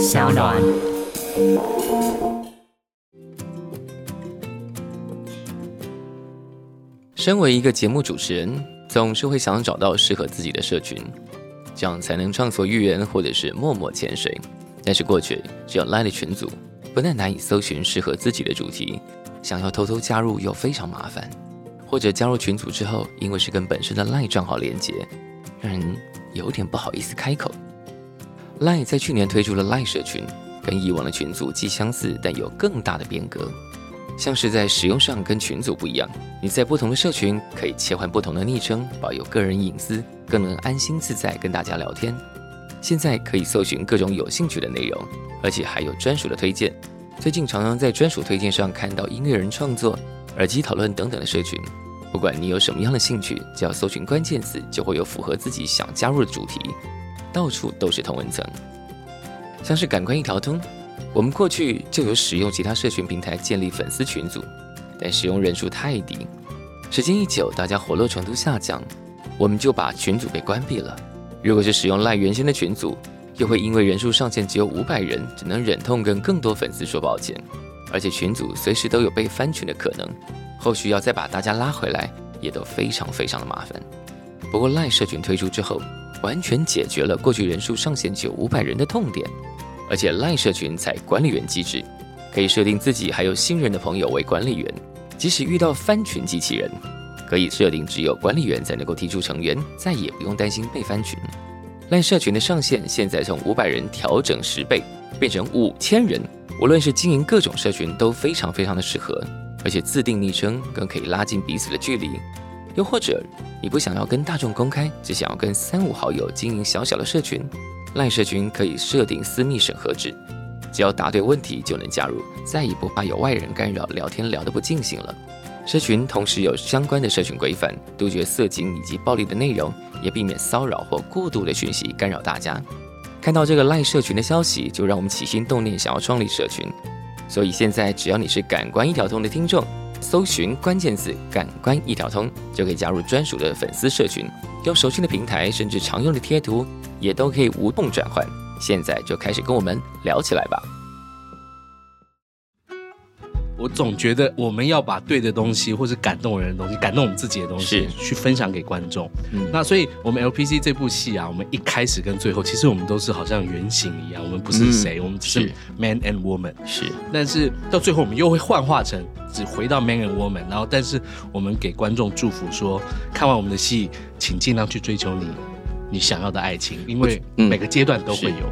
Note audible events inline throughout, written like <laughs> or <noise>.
小暖。身为一个节目主持人，总是会想找到适合自己的社群，这样才能畅所欲言，或者是默默潜水。但是过去只有 Line 的群组，不但难以搜寻适合自己的主题，想要偷偷加入又非常麻烦，或者加入群组之后，因为是跟本身的 Line 账号连接，让人有点不好意思开口。Line 在去年推出了 Line 社群，跟以往的群组既相似，但有更大的变革。像是在使用上跟群组不一样，你在不同的社群可以切换不同的昵称，保有个人隐私，更能安心自在跟大家聊天。现在可以搜寻各种有兴趣的内容，而且还有专属的推荐。最近常常在专属推荐上看到音乐人创作、耳机讨论等等的社群。不管你有什么样的兴趣，只要搜寻关键词，就会有符合自己想加入的主题。到处都是同文层，像是感官一条通，我们过去就有使用其他社群平台建立粉丝群组，但使用人数太低，时间一久，大家活络程度下降，我们就把群组给关闭了。如果是使用赖原先的群组，又会因为人数上限只有五百人，只能忍痛跟更多粉丝说抱歉，而且群组随时都有被翻群的可能，后续要再把大家拉回来，也都非常非常的麻烦。不过赖社群推出之后，完全解决了过去人数上限只有五百人的痛点，而且 LINE 社群采管理员机制，可以设定自己还有新人的朋友为管理员，即使遇到翻群机器人，可以设定只有管理员才能够踢出成员，再也不用担心被翻群。LINE 社群的上限现在从五百人调整十倍，变成五千人，无论是经营各种社群都非常非常的适合，而且自定昵称更可以拉近彼此的距离。又或者，你不想要跟大众公开，只想要跟三五好友经营小小的社群，赖社群可以设定私密审核制，只要答对问题就能加入，再也不怕有外人干扰，聊天聊得不尽兴了。社群同时有相关的社群规范，杜绝色情以及暴力的内容，也避免骚扰或过度的讯息干扰大家。看到这个赖社群的消息，就让我们起心动念想要创立社群。所以现在只要你是感官一条通的听众。搜寻关键字“感官一条通”，就可以加入专属的粉丝社群，有熟悉的平台，甚至常用的贴图，也都可以无缝转换。现在就开始跟我们聊起来吧。我总觉得我们要把对的东西，或是感动人的东西，感动我们自己的东西，去分享给观众。那所以，我们 LPC 这部戏啊，我们一开始跟最后，其实我们都是好像原型一样，我们不是谁，我们只是 man and woman。是，但是到最后，我们又会幻化成只回到 man and woman。然后，但是我们给观众祝福说，看完我们的戏，请尽量去追求你你想要的爱情，因为每个阶段都会有。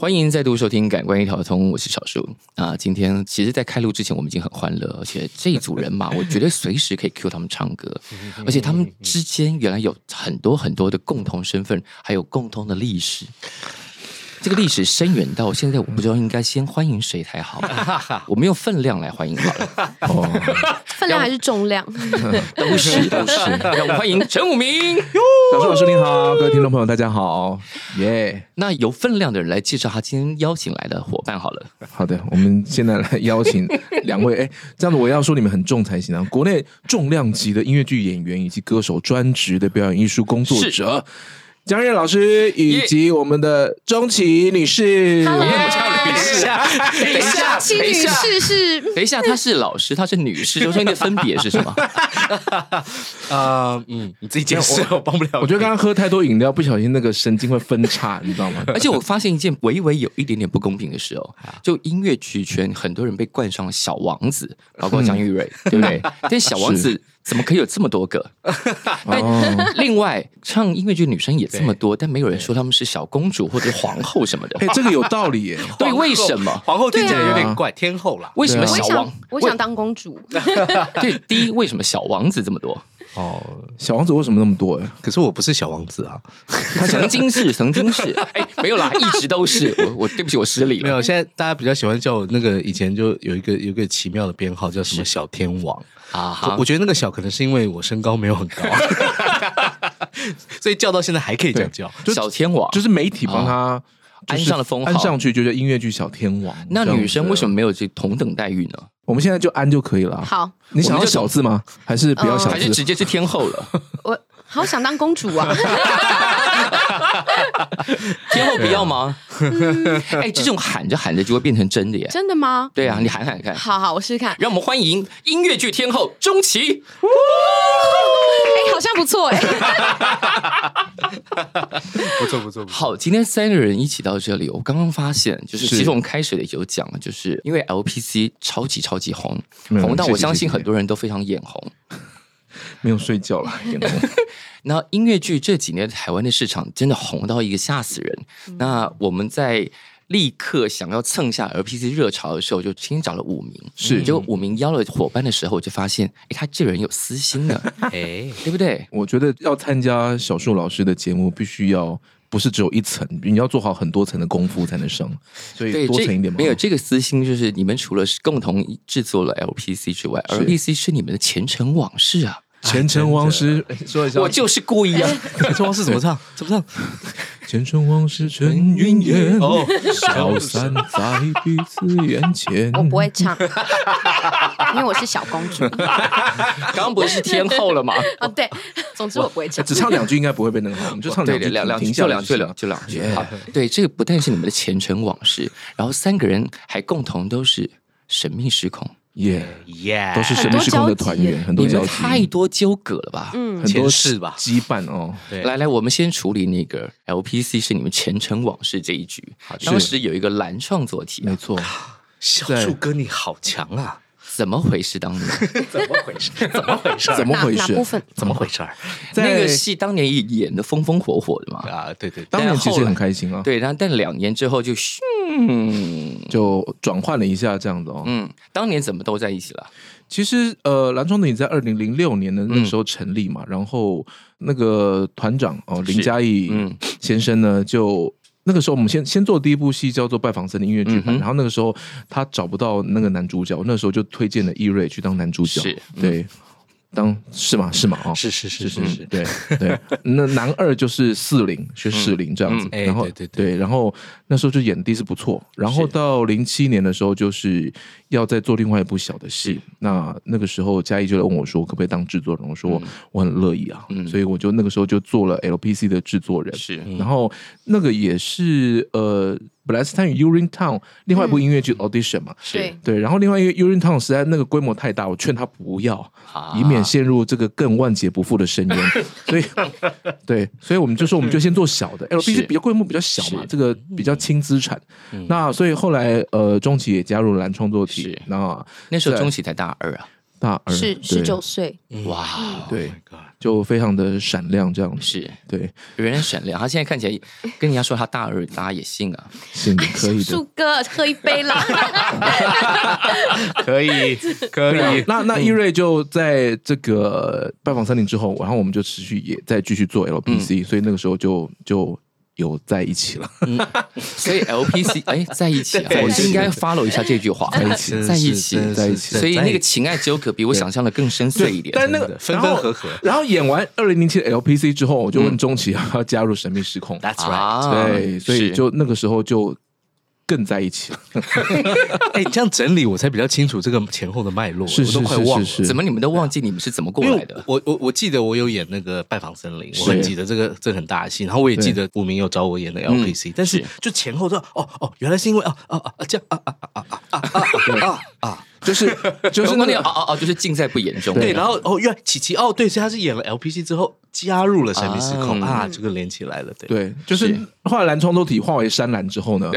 欢迎再度收听《感官一条通》，我是小树啊。今天其实，在开录之前，我们已经很欢乐，而且这一组人马，<laughs> 我觉得随时可以 cue 他们唱歌，而且他们之间原来有很多很多的共同身份，还有共同的历史。这个历史深远到现在，我不知道应该先欢迎谁才好。<laughs> 我们用分量来欢迎好了。哦，<laughs> 分量还是重量？都是都是。让我们欢迎陈武明。小树老师您好，各位听众朋友大家好。耶。那有分量的人来介绍他今天邀请来的伙伴好了。好的，我们现在来邀请两位。<laughs> 哎，这样子我要说你们很重才行啊。国内重量级的音乐剧演员以及歌手，专职的表演艺术工作者。江燕老师以及我们的钟琪女士，<laughs> 等一下，等一下，女士是，等一下，她是老师，她是女士，中间的分别是什么？啊，<laughs> 嗯，你自己解释，我帮不了。我觉得刚刚喝太多饮料，不小心那个神经会分叉，你知道吗？<laughs> 而且我发现一件微微有一点点不公平的事哦，就音乐曲圈很多人被冠上了小王子，包括江玉瑞，对不对？但小王子。怎么可以有这么多个？<laughs> 但另外唱音乐剧女生也这么多，但没有人说她们是小公主或者皇后什么的。哎，这个有道理耶。<laughs> 对，为什么皇后听起来有点怪？天后啦，为什么小王？我想当公主。<laughs> 对，第一，为什么小王子这么多？哦，小王子为什么那么多？可是我不是小王子啊，他曾经是，<laughs> 曾经是，哎，没有啦，一直都是。我我对不起，我失礼了。没有，现在大家比较喜欢叫我那个，以前就有一个有一个奇妙的编号，叫什么小天王啊。我觉得那个小可能是因为我身高没有很高，<laughs> 所以叫到现在还可以这样叫小天王，就是媒体帮他安上了封号，安上去就叫音乐剧小天王。那女生为什么没有这同等待遇呢？我们现在就安就可以了。好，你想要小字吗？还是不要小字？还是直接是天后了？<laughs> 我好想当公主啊！<laughs> <laughs> 天后不要吗？<laughs> 哎，这种喊着喊着就会变成真的耶！真的吗？对啊，你喊喊看。好好，我试试看。让我们欢迎音乐剧天后钟琪。哎，好像不错哎。<laughs> 不错不错。好，今天三个人一起到这里，我刚刚发现，就是其实我们开始的有讲了，就是因为 LPC 超级超级红，红到我相信很多人都非常眼红。<laughs> 没有睡觉了。<laughs> <laughs> 那音乐剧这几年台湾的市场真的红到一个吓死人。那我们在立刻想要蹭下 LPC 热潮的时候，就先找了五名，是，就五名邀了伙伴的时候，我就发现，哎，他这人有私心的，哎，对不对？我觉得要参加小树老师的节目，必须要不是只有一层，你要做好很多层的功夫才能升，所以多层一点。没有这个私心，就是你们除了是共同制作了 LPC 之外，LPC 是你们的前尘往事啊。<laughs> 前尘往事，<laughs> 说一下，我就是故意啊！前尘往事怎么唱？<laughs> 怎么唱？前尘往事成云烟，消散在彼此眼前。我不会唱，因为我是小公主。刚刚不是天后了吗？啊，对。总之我不会唱，只唱两句应该不会被那个，我们就唱两句，两两句，就两句了，就两句。好，对，这个不但是你们的前尘往事，然后三个人还共同都是神秘失控。耶耶，都是神秘时空的团员，很多交集，太多纠葛了吧？嗯，很多事吧，羁绊哦。来来，我们先处理那个 LPC 是你们前尘往事这一局。当时有一个蓝创作题，没错。小树哥你好强啊！<laughs> 怎么回事？当年怎么回事？<laughs> 怎么回事？怎么回事？部分怎么回事？那个戏当年演的风风火火的嘛。啊，对对，当年其实很开心啊。对，然后但两年之后就嗯，就转换了一下这样子哦。嗯，当年怎么都在一起了？其实呃，蓝创的影在二零零六年的那时候成立嘛，然后那个团长哦林嘉义先生呢就。那个时候，我们先先做第一部戏叫做《拜访森林音乐剧版》，然后那个时候他找不到那个男主角，那时候就推荐了易瑞去当男主角，对。当是吗？是吗？哦，是是是是是，对对。<laughs> 那男二就是四零，是四零这样子。然后对对，然后那时候就演的是不错。然后到零七年的时候，就是要再做另外一部小的戏。那那个时候嘉义就来问我说，可不可以当制作人？我说我很乐意啊。所以我就那个时候就做了 LPC 的制作人。是，然后那个也是呃。本来是参与 Urin Town 另外一部音乐剧 audition 嘛，是。对，然后另外一个 Urin Town 实在那个规模太大，我劝他不要，以免陷入这个更万劫不复的深渊。<laughs> 所以，对，所以我们就说，我们就先做小的 L B C 比较规模比较小嘛，这个比较轻资产。那所以后来呃，中企也加入了蓝创作体。那那时候中企才大二啊。大二是十九岁，哇，对，就非常的闪亮，这样子是对，有人闪亮。他现在看起来 <laughs> 跟人家说他大二，大家也信啊，信 <laughs> 可以的。树哥喝一杯啦，可 <laughs> 以可以。那那伊瑞就在这个拜访森林之后，然后我们就持续也在继续做 LPC，所以那个时候就就。有在一起了，所以 LPC <laughs> 哎，在一起，我就应该 follow 一下这句话，在一起，在一起，在一起。所以那个情爱纠葛比我想象的更深邃一点，但那个分分合合。然后演完二零零七的 LPC 之后，我就问钟琪要不要加入神秘失控，That's right，对，所以就那个时候就。更在一起了，<laughs> 哎，这样整理我才比较清楚这个前后的脉络，是都快忘了，怎么你们都忘记你们是怎么过来的？我我我记得我有演那个拜访森林，我很记得这个这很大的戏，然后我也记得武明有找我演的 LPC，但是就前后都哦哦，原来是因为啊啊啊这样啊啊啊啊啊啊啊。就是 <laughs> 就是那个哦哦哦，就是尽在不言中。对，然后哦，原来琪琪哦，对，所以他是演了 LPC 之后加入了神秘时空啊，这个连起来了。对，就是后来蓝创作体化为山蓝之后呢，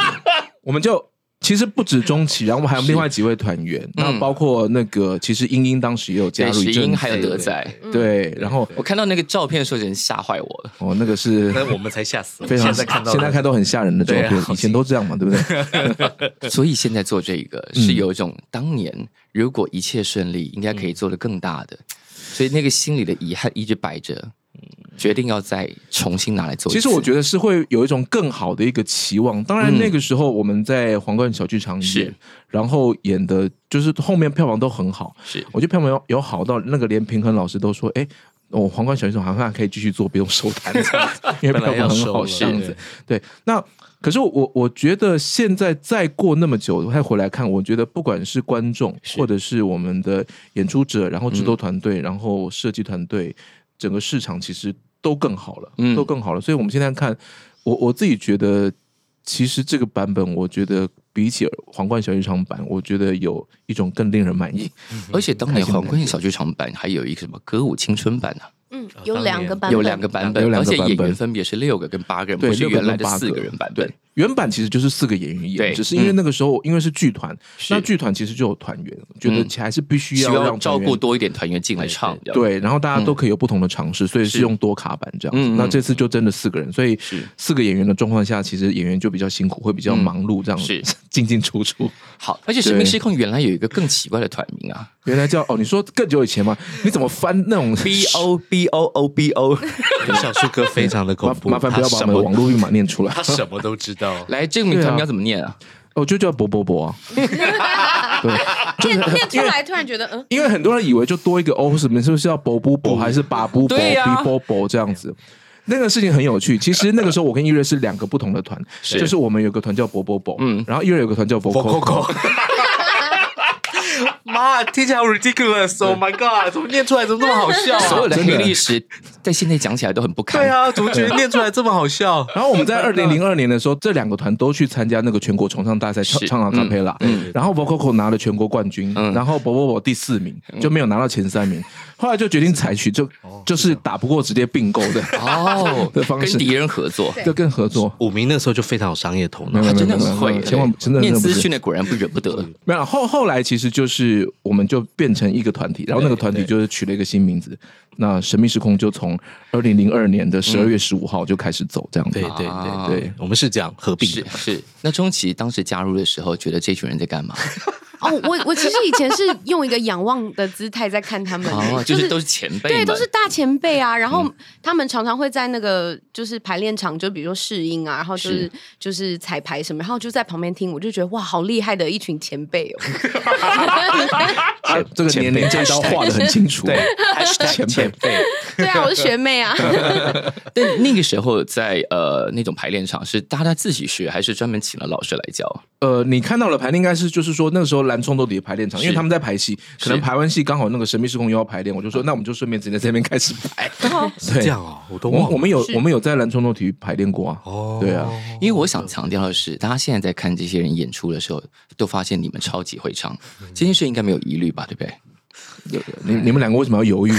<laughs> 我们就。其实不止钟琪，然后我们还有另外几位团员，那包括那个其实英英当时也有加入，英还有德仔，对，然后我看到那个照片的时候，人吓坏我了。哦，那个是，那我们才吓死，非常现在看到，现在看都很吓人的照片，以前都这样嘛，对不对？<laughs> 所以现在做这个是有一种当年如果一切顺利，应该可以做的更大的，所以那个心里的遗憾一直摆着。决定要再重新拿来做。其实我觉得是会有一种更好的一个期望。当然那个时候我们在皇冠小剧场演，然后演的就是后面票房都很好。是，我觉得票房有有好到那个连平衡老师都说：“哎，我皇冠小剧场好像可以继续做，不用收单，<laughs> 因为票房很好。”这样子。对，那可是我我觉得现在再过那么久再回来看，我觉得不管是观众或者是我们的演出者，然后制作团队，然后设计团队。整个市场其实都更好了，嗯都更好了。所以我们现在看，我我自己觉得，其实这个版本，我觉得比起皇冠小剧场版，我觉得有一种更令人满意。而且当年皇冠小剧场版还有一个什么歌舞青春版啊，嗯，有两个版本，有两个版本，而且演个版本员分别是六个跟八个人，对，不是六个原来的跟八个四个人版本对。，原版其实就是四个演员演，只是因为那个时候因为是剧团，那剧团其实就有团员，觉得嗯。还是必须要让照顾多一点团员进来唱，对，然后大家都可以有不同的尝试，所以是是用多卡版这样那这次就真的四个人，所以是。四个演员的状况下，其实演员就比较辛苦，会比较嗯忙碌，这样是。<laughs> 进进出出。好，而且神明失控原来有一个更奇怪的团名啊。原来叫哦，你说更久以前吗？你怎么翻那种，<laughs> B O B O O B O，小树哥非常的恐 <laughs> 麻怖，麻烦不要把我他什么们的网络密码念出来。他什么都知道。来这个名对啊团名要怎么念啊？哦，就叫博博博啊。<laughs> 对，念念出来，突然觉得嗯，因为很多人以为就多一个 O 什么，是不是要博布博还是巴布博、对呀比博博这样子？那个事情很有趣。其实那个时候我跟伊瑞是两个不同的团，就是我们有个团叫博博博，嗯嗯，然后伊瑞有个团叫博 Coco。<laughs> 妈，听起来好 ridiculous！Oh my god，怎么念出来怎么这么好笑 <laughs> 所有的真的黑历史在现在讲起来都很不堪。对啊，怎么觉得念出来这么好笑？<laughs> 然后我们在 <laughs> 二零零二年的时候，这两个团都去参加那个全国重唱大赛，唱是唱了卡佩拉。然后 Vococo 拿了全国冠军，嗯然后 Bobo 第四名，就没有拿到前三名。后来就决定采取就就是打不过直接并购的哦 <laughs> 的方式跟敌人合作，就更合作。武明那时候就非常有商业头脑，他真的很会，千万真的念真的不是资讯的果然不惹不得。没有后后来其实就是我们就变成一个团体，然后那个团体就是取了一个新名字。那神秘时空就从二零零二年的十二月十五号就开始走这样子对。对啊对对，我们是这样合并是。是，那钟琪当时加入的时候，觉得这群人在干嘛？<laughs> 哦，我我其实以前是用一个仰望的姿态在看他们，哦，就是都是前辈对，都是大前辈啊。然后他们常常会在那个就是排练场，就比如说试音啊，然后就是是就是彩排什么，然后就在旁边听，我就觉得哇，好厉害的一群前辈哦。<laughs> 啊，这个年龄这一刀画的很清楚。<laughs> 对，还是前辈。对啊，我是学妹啊。<laughs> 但那个时候在呃那种排练场是大家自己学，还是专门请了老师来教？呃，你看到了排练，应该是就是说那时候蓝冲斗底的排练场，因为他们在排戏，可能排完戏刚好那个神秘时空又要排练，我就说那我们就顺便直接在这边开始排。<laughs> 对。这样哦，我都我们有我们有在蓝冲斗体育排练过啊。哦。对啊，因为我想强调的是，大家现在在看这些人演出的时候，都发现你们超级会唱，这件事应该没有疑虑吧？对不对？你你们两个为什么要犹豫？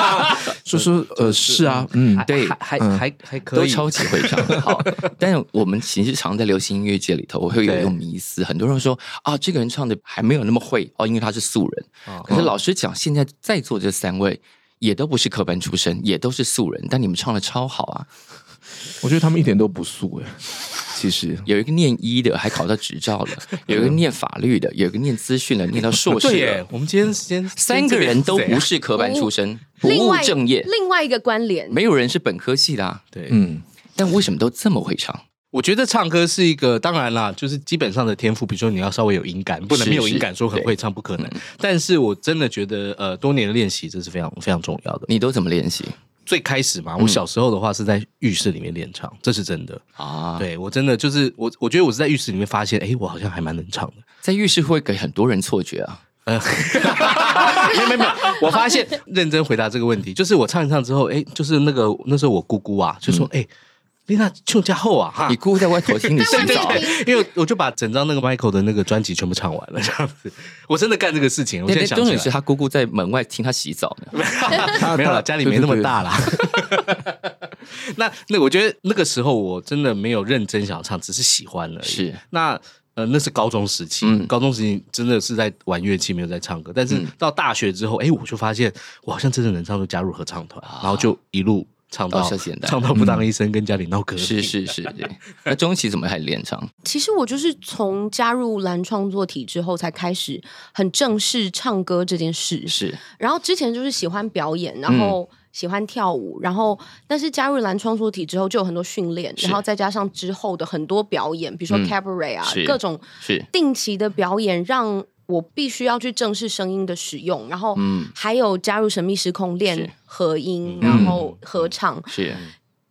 <laughs> 说说呃是啊，嗯，对还还嗯还还可以，都超级会唱。好，<laughs> 但我们其实常在流行音乐界里头，我会有一种迷思，很多人说啊，这个人唱的还没有那么会哦，因为他是素人。可是老实讲，现在在座这三位。也都不是科班出身，也都是素人，但你们唱的超好啊！我觉得他们一点都不素哎，其实有一个念医的，还考到执照了；<laughs> 有一个念法律的，有一个念资讯的，念到硕士对耶。。我们今天先三个人都不是科班出身，不务正业，另外一个关联，没有人是本科系的、啊，对，嗯，但为什么都这么会唱？我觉得唱歌是一个，当然啦，就是基本上的天赋，比如说你要稍微有音感，不能是没有音感是说很会唱，不可能。但是我真的觉得，呃，多年的练习这是非常非常重要的。你都怎么练习最开始嘛，我小时候的话是在浴室里面练唱，这是真的。啊？对我真的就是我，我觉得我是在浴室里面发现，哎，我好像还蛮能唱的。在浴室会给很多人错觉啊。<laughs> 没有没有没有，我发现认真回答这个问题，就是我唱一唱之后，哎，就是那个那时候我姑姑啊，就说，哎、丽娜就加厚啊哈你。姑姑在外头听你洗澡，<laughs> 因为我就把整张那个 Michael 的那个专辑全部唱完了，这样子，我真的干这个事情。我在想起来，重点是他姑姑在门外听他洗澡呢。<laughs> <laughs> 没有了，家里没那么大啦。那那我觉得那个时候我真的没有认真想唱，只是喜欢而已。是那呃，那是高中时期，嗯高中时期真的是在玩乐器，没有在唱歌。但是嗯到大学之后，哎、我就发现我好像真的能唱，就加入合唱团，然后就一路唱到简单唱到不当医生，跟家里闹革命。是是是，对。那中期怎么开始练唱？<laughs> 其实我就是从加入蓝创作体之后，才开始很正式唱歌这件事。是然后之前就是喜欢表演，然嗯后喜欢跳舞，然后但是加入蓝创作体之后，就有很多训练，然后再加上之后的很多表演，比如说嗯 cabaret 啊，是各种是，定期的表演，让我必须要去正视声音的使用，然后嗯还有加入神秘时空练合音，嗯然后合唱。是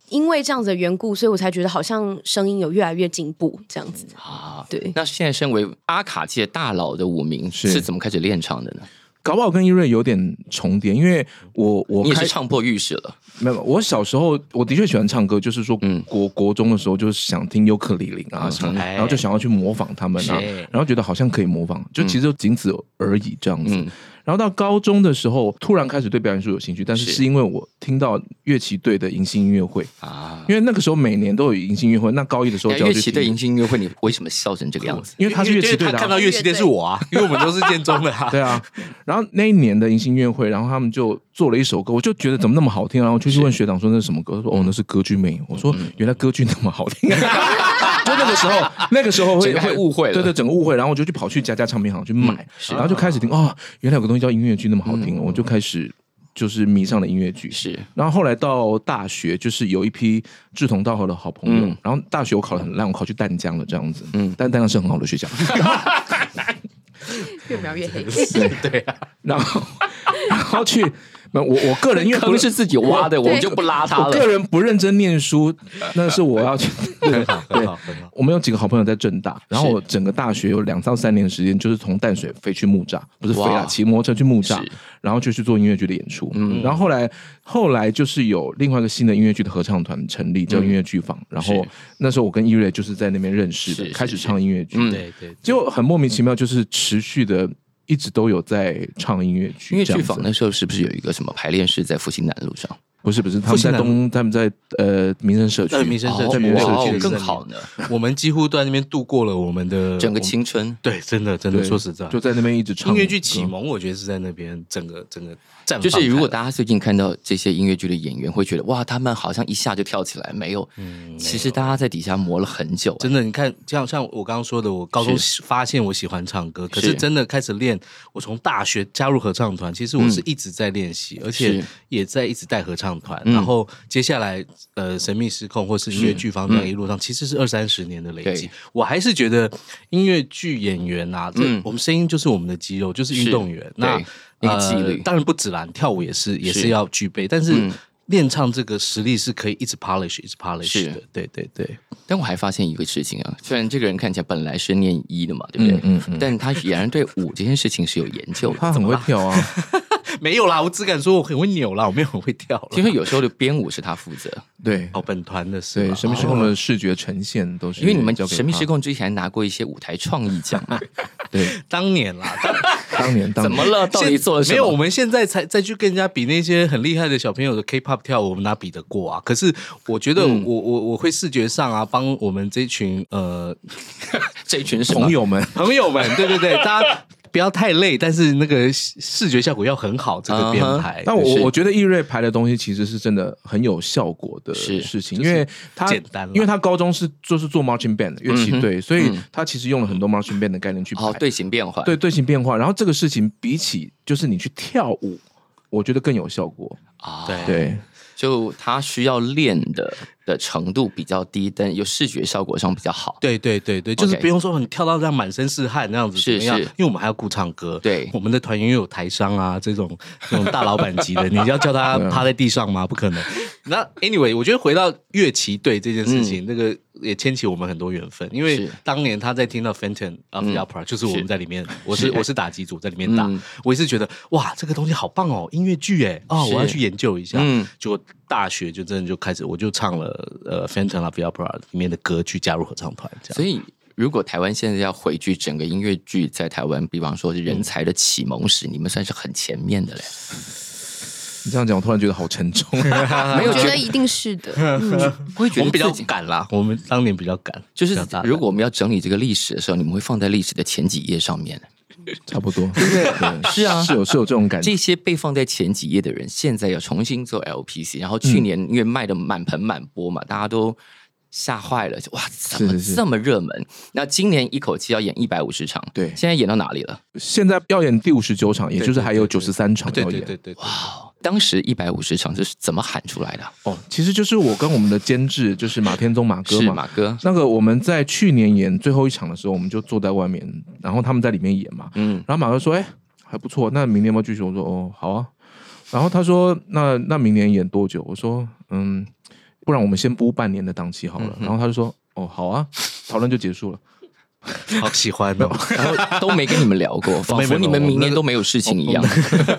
因为这样子的缘故，所以我才觉得好像声音有越来越进步，这样子。啊。对，那现在身为阿卡界大佬的五名是是怎么开始练唱的呢？搞不好跟伊瑞有点重叠，因为我我你也是唱破浴室了。没有，我小时候我的确喜欢唱歌，就是说嗯。国国中的时候就是想听尤克里里啊什么，哎。然后就想要去模仿他们啊，然后觉得好像可以模仿，就其实就仅此而已这样子。嗯然后到高中的时候，突然开始对表演术有兴趣，但是是。是因为我听到乐器队的迎新音乐会，啊，因为那个时候每年都有迎新音乐会，那高一的时候乐器队迎新音乐会，你为什么笑成这个样子？因为他是乐器队的啊、他看到乐器队是我啊，因为我们都是建中的啊。<laughs> 对啊，然后那一年的迎新音乐会，然后他们就做了一首歌，我就觉得怎么那么好听，然后就去问学长说那是什么歌，他说哦那是歌剧魅影，我说原来歌剧那么好听，<laughs> 就那个时候 <laughs> 那个时候会整个还误会了对对，整个误会，然后我就去跑去家家唱片行去买，然后就开始听哦，原来有个东西叫音乐剧那么好听，我就开始。就是迷上了音乐剧，是然后后来到大学，就是有一批志同道合的好朋友。嗯然后大学我考的很烂，我考去淡江了这样子。嗯嗯，但淡江是很好的学校。<laughs> <laughs> 越描越黑。对啊，然后然后去，我我个人因为不 <laughs> 坑是自己挖的，我们就不拉他了。我个人不认真念书，那是我要去。<laughs> 对很好，很对好，很好。我们有几个好朋友在正大，然后我整个大学有两到三年的时间，就是从淡水飞去木栅，不是飞啊，骑摩托车去木栅，然后就去做音乐剧的演出。嗯然后后来后来就是有另外一个新的音乐剧的合唱团成立，叫嗯音乐剧坊。然后那时候我跟伊瑞就是在那边认识的，开始唱音乐剧。嗯对对，就很莫名其妙，就是持续的一直都有在唱音乐剧。音乐这样子剧坊那时候是不是有一个什么排练室在复兴南路上？不是不是，他们在东，他们在呃民生社区，在民生社区民生社区更好呢，我们几乎都在那边度过了我们的整个青春。对，真的真的说实在，就在那边一直唱音乐剧启蒙，我觉得是在那边整个整个绽放。就是如果大家最近看到这些音乐剧的演员，会觉得哇，他们好像一下就跳起来，没有。嗯其实大家在底下磨了很久、啊真的，你看，像像我刚刚说的，我高中发现我喜欢唱歌，可是是真的开始练。我从大学加入合唱团，其实我是一直在练习，而且也在一直带合唱团。嗯然后接下来，呃，神秘失控或是音乐剧方面一路上，其实是二三十年的累积。我还是觉得音乐剧演员啊，这嗯我们声音就是我们的肌肉，就是运动员。那对那个纪律呃当然不止啦，跳舞也是也是是要具备，但是嗯。练唱这个实力是可以一直 polish 一直 polish 的，对对对，但我还发现一个事情啊，虽然这个人看起来本来是念医的嘛，对不对？嗯嗯嗯但他俨然对舞这件事情是有研究的。他很会跳啊，<laughs> 没有啦，我只敢说我很会扭啦，我没有很会跳啦。听说有时候的编舞是他负责，对。哦，本团的是对，吧神秘失控的视觉呈现都是因为你们神秘失控之前拿过一些舞台创意奖嘛，<laughs> 对，当年啦，当 <laughs> 当年当年。怎么了？到底做了什么？没有，我们现在才再去跟人家比那些很厉害的小朋友的 K-pop 跳舞，我们哪比得过啊？可是我觉得我、嗯。我我会视觉上啊，帮我们这群呃 <laughs> 这一群朋友们，朋友们，对对对，大家不要太累，但是那个视视觉效果要很好，这个编排。是但我我觉得易瑞排的东西其实是真的很有效果的事情，因为他简单因为他高中是就是做 marching band 的乐器队，所以嗯他其实用了很多 marching band 的概念去排。哦，队形变化，对队形变化，然后这个事情比起就是你去跳舞，我觉得更有效果。啊，对。对，就他需要练的的程度比较低，但有视觉效果上比较好。对对对对，就是不用说你跳到这样满身是汗那样子怎是么样，是因为我们还要顾唱歌。对我们的团员又有台商啊，这种这种大老板级的，你要叫他 <laughs> 趴在地上吗？不可能。那 anyway，我觉得回到乐器队这件事情，那个也牵起我们很多缘分，因为是当年他在听到 Fenton of the 嗯 Opera，、就是我们在里面，<laughs> 我是是我是打击组在里面打，嗯我也是觉得哇，这个东西好棒哦，音乐剧哎，哦，我要去研究一下。嗯结果大学就真的就开始，我就唱了呃 of the Opera 里面的歌去加入合唱团，这样。所以，如果台湾现在要回去整个音乐剧在台湾，比方说人才的启蒙史，你们算是很前面的嘞。你这样讲，我突然觉得好沉重。<laughs> 没有觉得我觉得一定是的。嗯，会觉得我们比较赶啦，我们当年比较赶，就是如果我们要整理这个历史的时候，你们会放在历史的前几页上面。<laughs> 差不多，对对？<laughs> 是啊。是有是有这种感觉。这些被放在前几页的人，现在要重新做 LPC，然后去年因为卖的满盆满钵嘛，大家都吓坏了，哇，怎么这么热门？那今年一口气要演一百五十场，对。现在演到哪里了？现在要演第五十九场，也就是还有九十三场对要演。对对对，哇，当时一百五十场这是怎么喊出来的？哦，其实就是我跟我们的监制，就是马天宗马哥嘛。马哥，那个我们在去年演最后一场的时候，我们就坐在外面，然后他们在里面演嘛。嗯，然后马哥说：“哎、还不错，那明年要不要继续？”我说：“哦，好啊。”然后他说：“那那明年演多久？”我说：“嗯，不然我们先播半年的档期好了。嗯然后他就说：“哦，好啊。”讨论就结束了。<laughs> 好喜欢哦。然后都没跟你们聊过，<laughs> 仿佛你们明年都没有事情一样。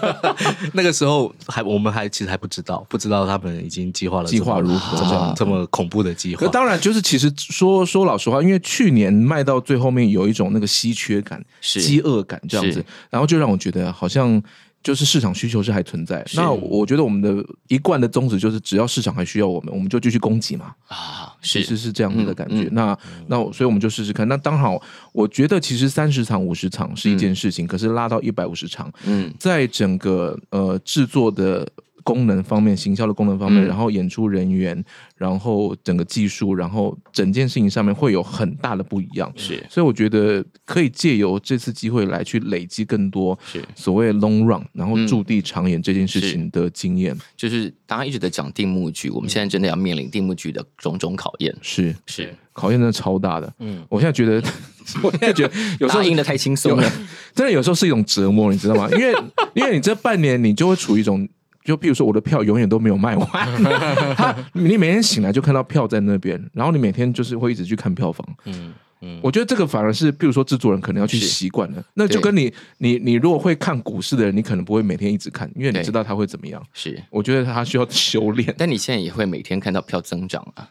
<laughs> 那个时候还我们还其实还不知道，不知道他们已经计划了计划如何这么这么恐怖的计划。可当然，就是其实说说老实话，因为去年卖到最后面有一种那个稀缺感、饥饿感这样子，然后就让我觉得好像。就是市场需求是还存在，那我觉得我们的一贯的宗旨就是，只要市场还需要我们，我们就继续供给嘛。啊，其实是这样子的感觉。那那所以我们就试试看。那刚好，我觉得其实三十场、五十场是一件事情，可是拉到一百五十场，嗯，在整个呃制作的。功能方面，行销的功能方面，然后演出人员，然后整个技术，然后整件事情上面会有很大的不一样。是，所以我觉得可以借由这次机会来去累积更多是所谓 long run，然后驻地长演这件事情的经验。就是大家一直在讲定目剧，我们现在真的要面临定目剧的种种考验。是是，考验真的超大的。嗯，我现在觉得，<laughs> 我现在觉得有时候赢得太轻松了，真的有时候是一种折磨，你知道吗？因为因为你这半年你就会处于一种。就譬如说，我的票永远都没有卖完，<laughs> 他你每天醒来就看到票在那边，然后你每天就是会一直去看票房。嗯嗯，我觉得这个反而是，比如说制作人可能要去习惯了，那就跟你你你如果会看股市的人，你可能不会每天一直看，因为你知道他会怎么样。是，我觉得他需要修炼。但你现在也会每天看到票增长啊。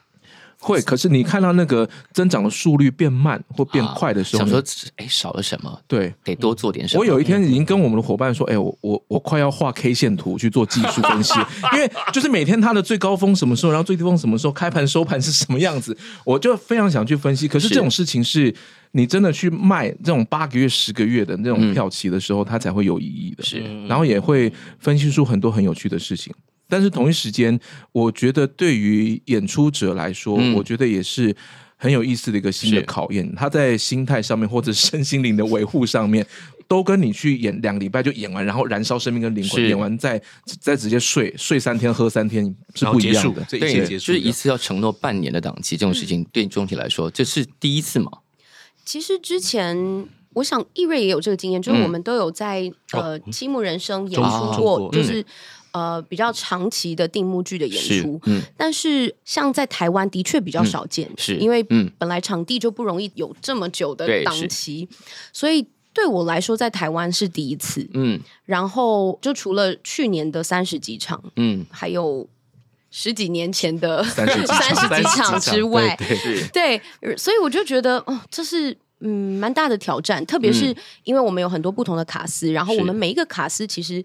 会，可是你看到那个增长的速率变慢或变快的时候，想说，哎，少了什么？对，得多做点什么。我有一天已经跟我们的伙伴说，哎，我我我快要画 K 线图去做技术分析，<laughs> 因为就是每天它的最高峰什么时候，然后最低峰什么时候，开盘收盘是什么样子，<laughs> 我就非常想去分析。可是这种事情是你真的去卖这种八个月、十个月的那种票期的时候，它才会有意义的。是，然后也会分析出很多很有趣的事情。但是同一时间，我觉得对于演出者来说，我觉得也是很有意思的一个新的考验。他在心态上面或者身心灵的维护上面，都跟你去演两礼拜就演完，然后燃烧生命跟灵魂，演完再再直接睡睡三天喝三天是不一样的。对，就是一次要承诺半年的档期，这种事情对钟体来说这是第一次嘛？其实之前我想易瑞也有这个经验，就是我们都有在呃《积木人生》演出过，就是。呃，比较长期的定目剧的演出，嗯，但是像在台湾的确比较少见，是因为嗯，本来场地就不容易有这么久的档期，所以对我来说，在台湾是第一次，嗯，然后就除了去年的三十几场，嗯，还有十几年前的三十几场之外，对，所以我就觉得哦，这是嗯蛮大的挑战，特别是因为我们有很多不同的卡司，然后我们每一个卡司其实。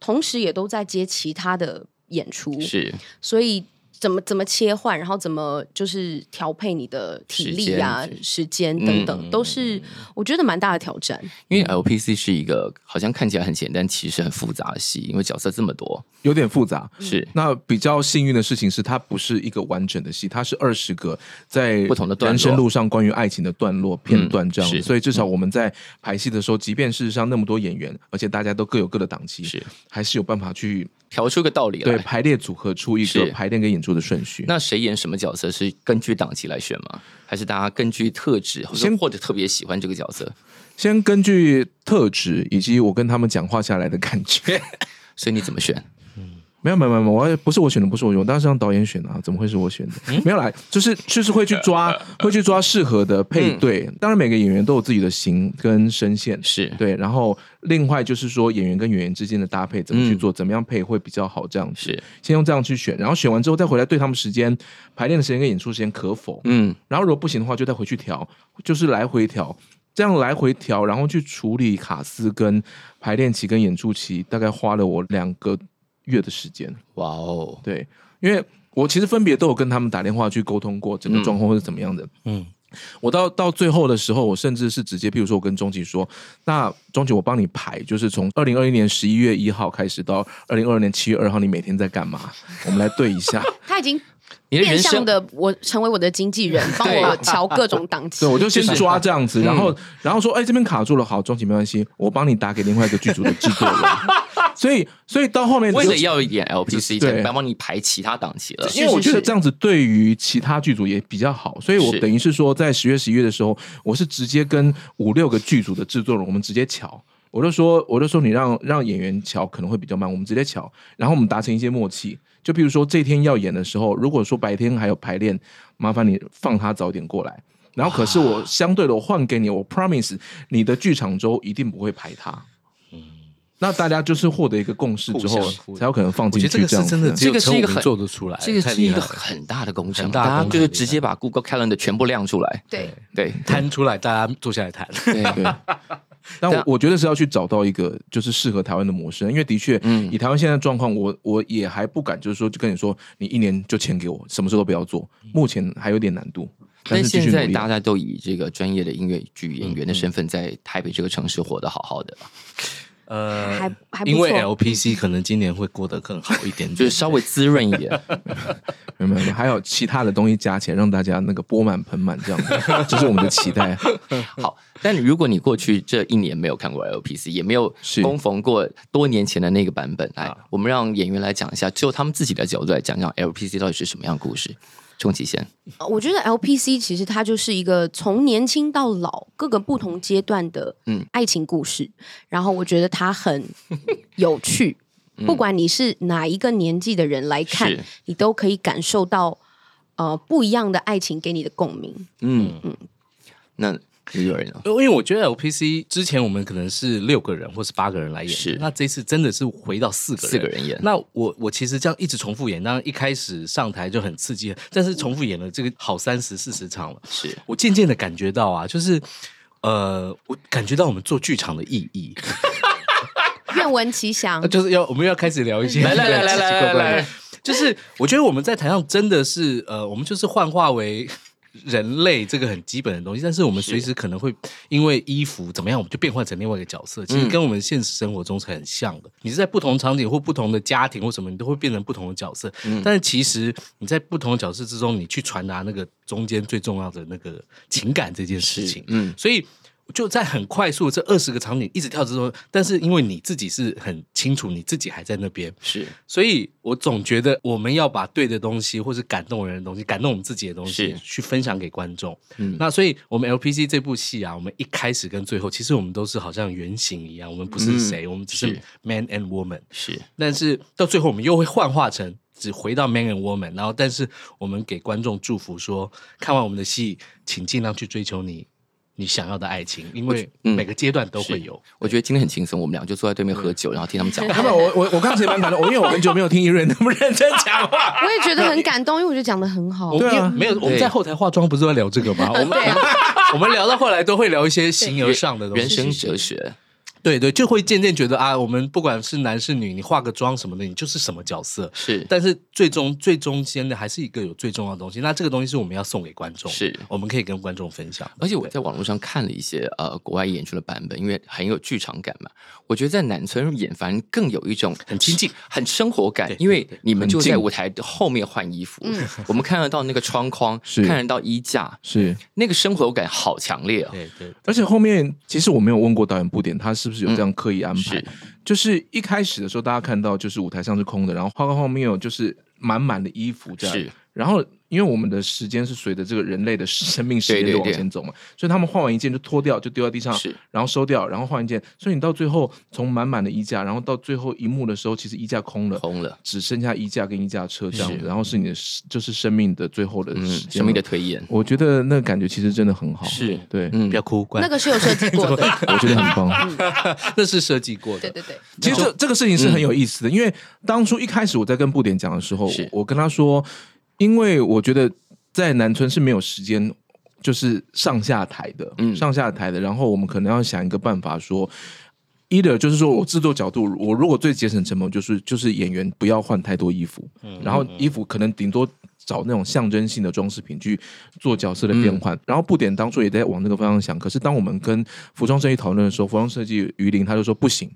同时也都在接其他的演出，是，所以。怎么怎么切换，然后怎么就是调配你的体力啊、时间等等，都是我觉得蛮大的挑战。因为 LPC 是一个好像看起来很简单，其实很复杂的戏，因为角色这么多，有点复杂。是那比较幸运的事情是，它不是一个完整的戏，它是二十个在不同的人生路上关于爱情的段落片段这样。所以至少我们在排戏的时候，即便事实上那么多演员，而且大家都各有各的档期，是还是有办法去。调出个道理来，对排列组合出一个排练跟演出的顺序。那谁演什么角色是根据档期来选吗？还是大家根据特质，先或者特别喜欢这个角色？先根据特质以及我跟他们讲话下来的感觉，<laughs> 所以你怎么选？没有没有没有，我不是我选的，不是我选，当然是让导演选的，啊怎么会是我选的？没有来，就是就是会去抓，会去抓适合的配对。当然每个演员都有自己的型跟声线，是对。然后另外就是说演员跟演员之间的搭配怎么去做，怎么样配会比较好？这样子，是先用这样去选，然后选完之后再回来对他们时间排练的时间跟演出时间可否？嗯，然后如果不行的话，就再回去调，就是来回调，这样来回调，然后去处理卡斯跟排练期跟演出期，大概花了我两个。月的时间，哇哦，对，因为我其实分别都有跟他们打电话去沟通过整个状况或者怎么样的，嗯，我到到最后的时候，我甚至是直接，譬如说我跟钟琪说，那钟琪我帮你排，就是从二零二一年十一月一号开始到二零二二年七月二号，你每天在干嘛？我们来对一下。<laughs> 他已经。<laughs> 面向的我成为我的经纪人，帮我调各种档 <laughs> 期。对，我就先抓这样子，然后然后说，哎，这边卡住了，好，中期没关系，我帮你打给另外一个剧组的制作人。所以，所以到后面为了要演 LPC，对，帮你排其他档期了。因为我觉得这样子对于其他剧组也比较好，所以我等于是说，在十月、十一月的时候，我是直接跟五六个剧组的制作人，我们直接瞧。我就说，我就说，你让让演员瞧可能会比较慢，我们直接瞧，然后我们达成一些默契。就比如说这天要演的时候，如果说白天还有排练，麻烦你放他早点过来。然后可是我相对的我换给你，我 promise 你的剧场周一定不会排他。那大家就是获得一个共识之后，才有可能放进去。这个是真的，这个是一个很做得出来，这个是一个很大的工程，大家就是直接把 Google Calendar 全部亮出来，对。对，摊出来，大家坐下来谈。对。<laughs> 对。但我我觉得是要去找到一个就是适合台湾的模式，因为的确，以台湾现在状况，我我也还不敢就是说就跟你说，你一年就钱给我，什么事都不要做，目前还有点难度。但现在大家都以这个专业的音乐剧演员的身份，在台北这个城市活得好好的。呃，还还因为 LPC 可能今年会过得更好一点，就是稍微滋润一点。<laughs> 没有没有，还有其他的东西加起来，让大家那个钵满盆满这样子，<laughs> 这是我们的期待。<laughs> 好，但如果你过去这一年没有看过 LPC，也没有供逢过多年前的那个版本，来，我们让演员来讲一下，就他们自己的角度来讲讲 LPC 到底是什么样的故事。冲极线，我觉得 LPC 其实它就是一个从年轻到老各个不同阶段的嗯。爱情故事，然后我觉得它很 <laughs> 有趣，不管你是哪一个年纪的人来看，你都可以感受到呃不一样的爱情给你的共鸣。嗯。嗯，那。有人，因为我觉得 LPC 之前我们可能是六个人或是八个人来演，是那这次真的是回到四个人，四个人演。那我我其实这样一直重复演，当然一开始上台就很刺激，但是重复演了这个好三十四十场了，是我渐渐的感觉到啊，就是呃，我感觉到我们做剧场的意义。愿闻其详，<laughs> 就是要我们要开始聊一些来来来 <laughs> 来来来，就是我觉得我们在台上真的是呃，我们就是幻化为。人类这个很基本的东西，但是我们随时可能会因为衣服怎么样，我们就变换成另外一个角色。其实跟我们现实生活中是很像的。你是在不同场景或不同的家庭或什么，你都会变成不同的角色。但是其实你在不同的角色之中，你去传达那个中间最重要的那个情感这件事情。嗯，所以。就在很快速这二十个场景一直跳之中，但是因为你自己是很清楚你自己还在那边，是，所以我总觉得我们要把对的东西，或是感动人的东西，感动我们自己的东西，去分享给观众。嗯，那所以我们 LPC 这部戏啊，我们一开始跟最后，其实我们都是好像原型一样，我们不是谁，我们只是 man and woman，是，但是到最后我们又会幻化成只回到 man and woman，然后但是我们给观众祝福说，看完我们的戏，请尽量去追求你。你想要的爱情，因为每个阶段都会有。我觉得今天很轻松，我们俩就坐在对面喝酒，然后听他们讲。<laughs> 他们，我我我刚才也蛮感动，我因为我很久没有听一瑞那么认真讲话，<laughs> 我也觉得很感动，因为我觉得讲的很好。对啊，没有我们在后台化妆，不是在聊这个吗？<laughs> 我们我们聊到后来都会聊一些形而上的东西，人生哲学。对对，就会渐渐觉得啊，我们不管是男是女，你化个妆什么的，你就是什么角色。是，但是最终最中间的还是一个有最重要的东西。那这个东西是我们要送给观众，是我们可以跟观众分享。而且我在网络上看了一些呃国外演出的版本，因为很有剧场感嘛。我觉得在南村演反而更有一种很亲近、很生活感，因为你们就在舞台后面换衣服，我们看得到那个窗框，<laughs> 看得到衣架，是那个生活感好强烈啊！对对，而且后面其实我没有问过导演布点，他是不是有这样刻意安排？就是一开始的时候，大家看到就是舞台上是空的，然后花花后面有就是满满的衣服这样，然后。因为我们的时间是随着这个人类的生命时间往前走嘛，所以他们换完一件就脱掉，就丢在地上，然后收掉，然后换一件。所以你到最后从满满的衣架，然后到最后一幕的时候，其实衣架空了，空了，只剩下衣架跟衣架车这样子。然后是你的，就是生命的最后的生命的推演。我觉得那个感觉其实真的很好，是。对，不要哭，那个是有设计过的，<laughs> 我觉得很棒，<laughs> 那是设计过的。对对对，其实这这个事情是很有意思的，因为当初一开始我在跟布点讲的时候，我跟他说，因为我觉得。在南村是没有时间，就是上下台的，嗯，上下台的。然后我们可能要想一个办法，说，either 就是说我制作角度，我如果最节省成本，就是就是演员不要换太多衣服，嗯然后衣服可能顶多找那种象征性的装饰品去做角色的变换。然后布点当初也在往那个方向想，可是当我们跟服装设计讨论的时候，服装设计于林他就说不行。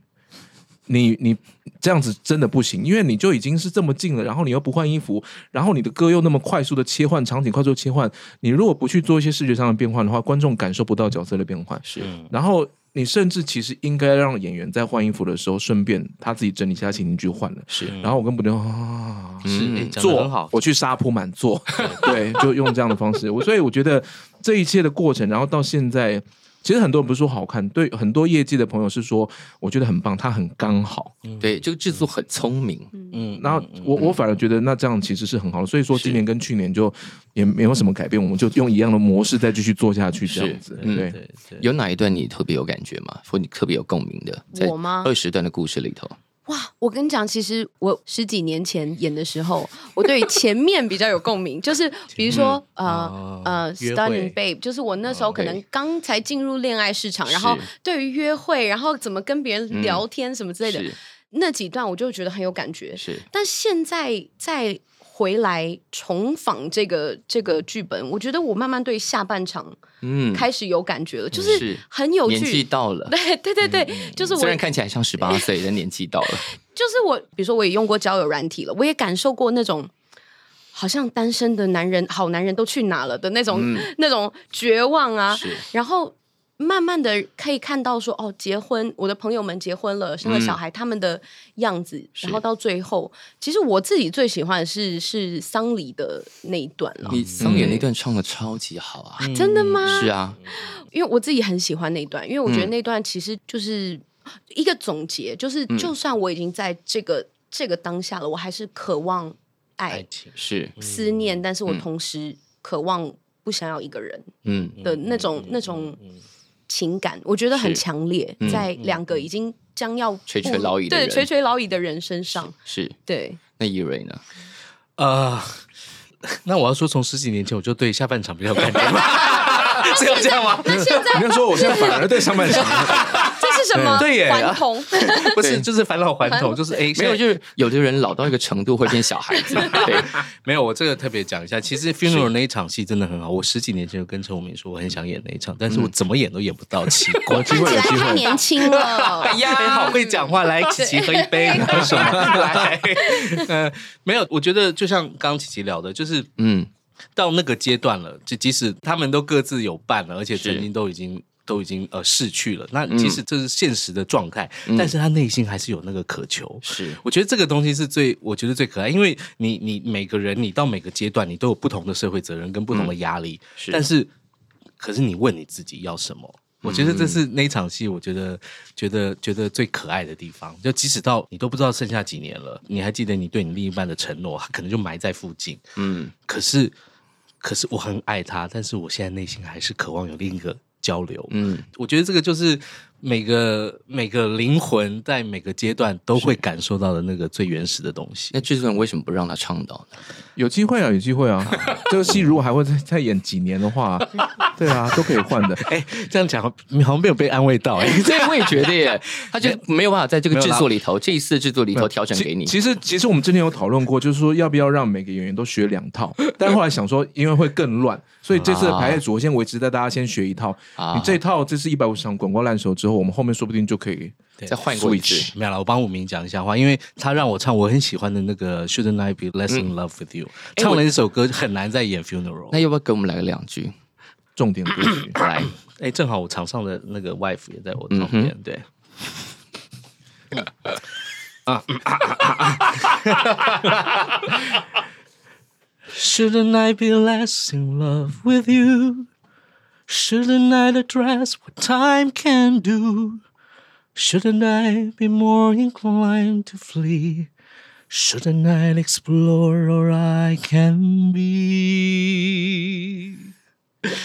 你你这样子真的不行，因为你就已经是这么近了，然后你又不换衣服，然后你的歌又那么快速的切换场景，快速切换，你如果不去做一些视觉上的变换的话，观众感受不到角色的变换。是，然后你甚至其实应该让演员在换衣服的时候，顺便他自己整理一下情绪去换了。是，然后我跟布丁啊，是做很好，我去沙铺满做，对，就用这样的方式。我所以我觉得这一切的过程，然后到现在。其实很多人不是说好看，对很多业界的朋友是说，我觉得很棒，它很刚好。对，这个制作很聪明。嗯，然后我我反而觉得那这样其实是很好的。所以说今年跟去年就也没有什么改变，我们就用一样的模式再继续做下去，这样子。对，有哪一段你特别有感觉吗？或你特别有共鸣的？我吗？二十段的故事里头。哇，我跟你讲，其实我十几年前演的时候，<laughs> 我对前面比较有共鸣，就是比如说呃呃，Stunning Babe，就是我那时候可能刚才进入恋爱市场，然后对于约会，然后怎么跟别人聊天什么之类的那几段，我就觉得很有感觉。是，但现在在。回来重访这个这个剧本，我觉得我慢慢对下半场嗯开始有感觉了，就是很有趣。年纪到了，对对对对，就是我虽然看起来像十八 <laughs> 岁，但年纪到了。就是我，比如说我也用过交友软体了，我也感受过那种好像单身的男人，好男人都去哪了的那种那种绝望啊，然后。慢慢的可以看到说哦，结婚，我的朋友们结婚了，生了小孩，他们的样子，然后到最后，其实我自己最喜欢的是是丧礼的那一段了。你丧礼那段唱的超级好啊！真的吗？是啊，因为我自己很喜欢那段，因为我觉得那段其实就是一个总结，就是就算我已经在这个这个当下了，我还是渴望爱情，是。思念，但是我同时渴望不想要一个人，嗯。的那种那种。情感我觉得很强烈，在两个已经将要垂垂老矣对垂垂老矣的人身上，是对。那伊蕊呢？呃，<laughs> 那我要说，从十几年前我就对下半场比较感觉吗？<laughs> 是要这样吗？那现在你要说，我现在反而对上半场。什么？对耶，还童 <laughs> 不是，就是返老还童，就是哎，没有，就是有的人老到一个程度会变小孩子。<laughs> 对，没有，我这个特别讲一下，其实 funeral 那一场戏真的很好。我十几年前就跟陈武明说，我很想演那一场，但是我怎么演都演不到。奇怪，<laughs> 机会太年轻了。哎呀，好会讲话，来，琪琪喝一杯，喝什么？来，呃，没有，我觉得就像刚刚琪琪聊的，就是嗯，到那个阶段了，就即使他们都各自有伴了，而且曾经都已经。都已经呃逝去了，那其实这是现实的状态，但是他内心还是有那个渴求。是，我觉得这个东西是最，我觉得最可爱，因为你你每个人，你到每个阶段，你都有不同的社会责任跟不同的压力。是，但是可是你问你自己要什么？我觉得这是那场戏，我觉得觉得觉得最可爱的地方。就即使到你都不知道剩下几年了，你还记得你对你另一半的承诺，他可能就埋在附近。嗯，可是可是我很爱他，但是我现在内心还是渴望有另一个。交流，嗯，我觉得这个就是每个每个灵魂在每个阶段都会感受到的那个最原始的东西。那制作人为什么不让他倡导呢？<laughs> 有机会啊，有机会啊！<laughs> 这个戏如果还会再再演几年的话，<laughs> 对啊，都可以换的。哎，这样讲好像没有被安慰到哎，这我也觉得耶，他就没有办法在这个制作里头，这一次制作里头调整给你。其实，其实我们之前有讨论过，就是说要不要让每个演员都学两套，但后来想说，因为会更乱。所以这次的排列组合先维持在大家先学一套，你这套这是一百五十场滚瓜烂熟之后，我们后面说不定就可以再换过一次。没有了，我帮武明讲一下话，因为他让我唱我很喜欢的那个 Shouldn't I Be Less in Love with You，唱了一首歌很难再演 Funeral。那要不要给我们来个两句重点歌曲？<coughs> 来，哎，正好我场上的那个 wife 也在我旁边，对。啊。Shouldn't I be less in love with you? Shouldn't I address what time can do? Shouldn't I be more inclined to flee? Shouldn't I explore or I can be？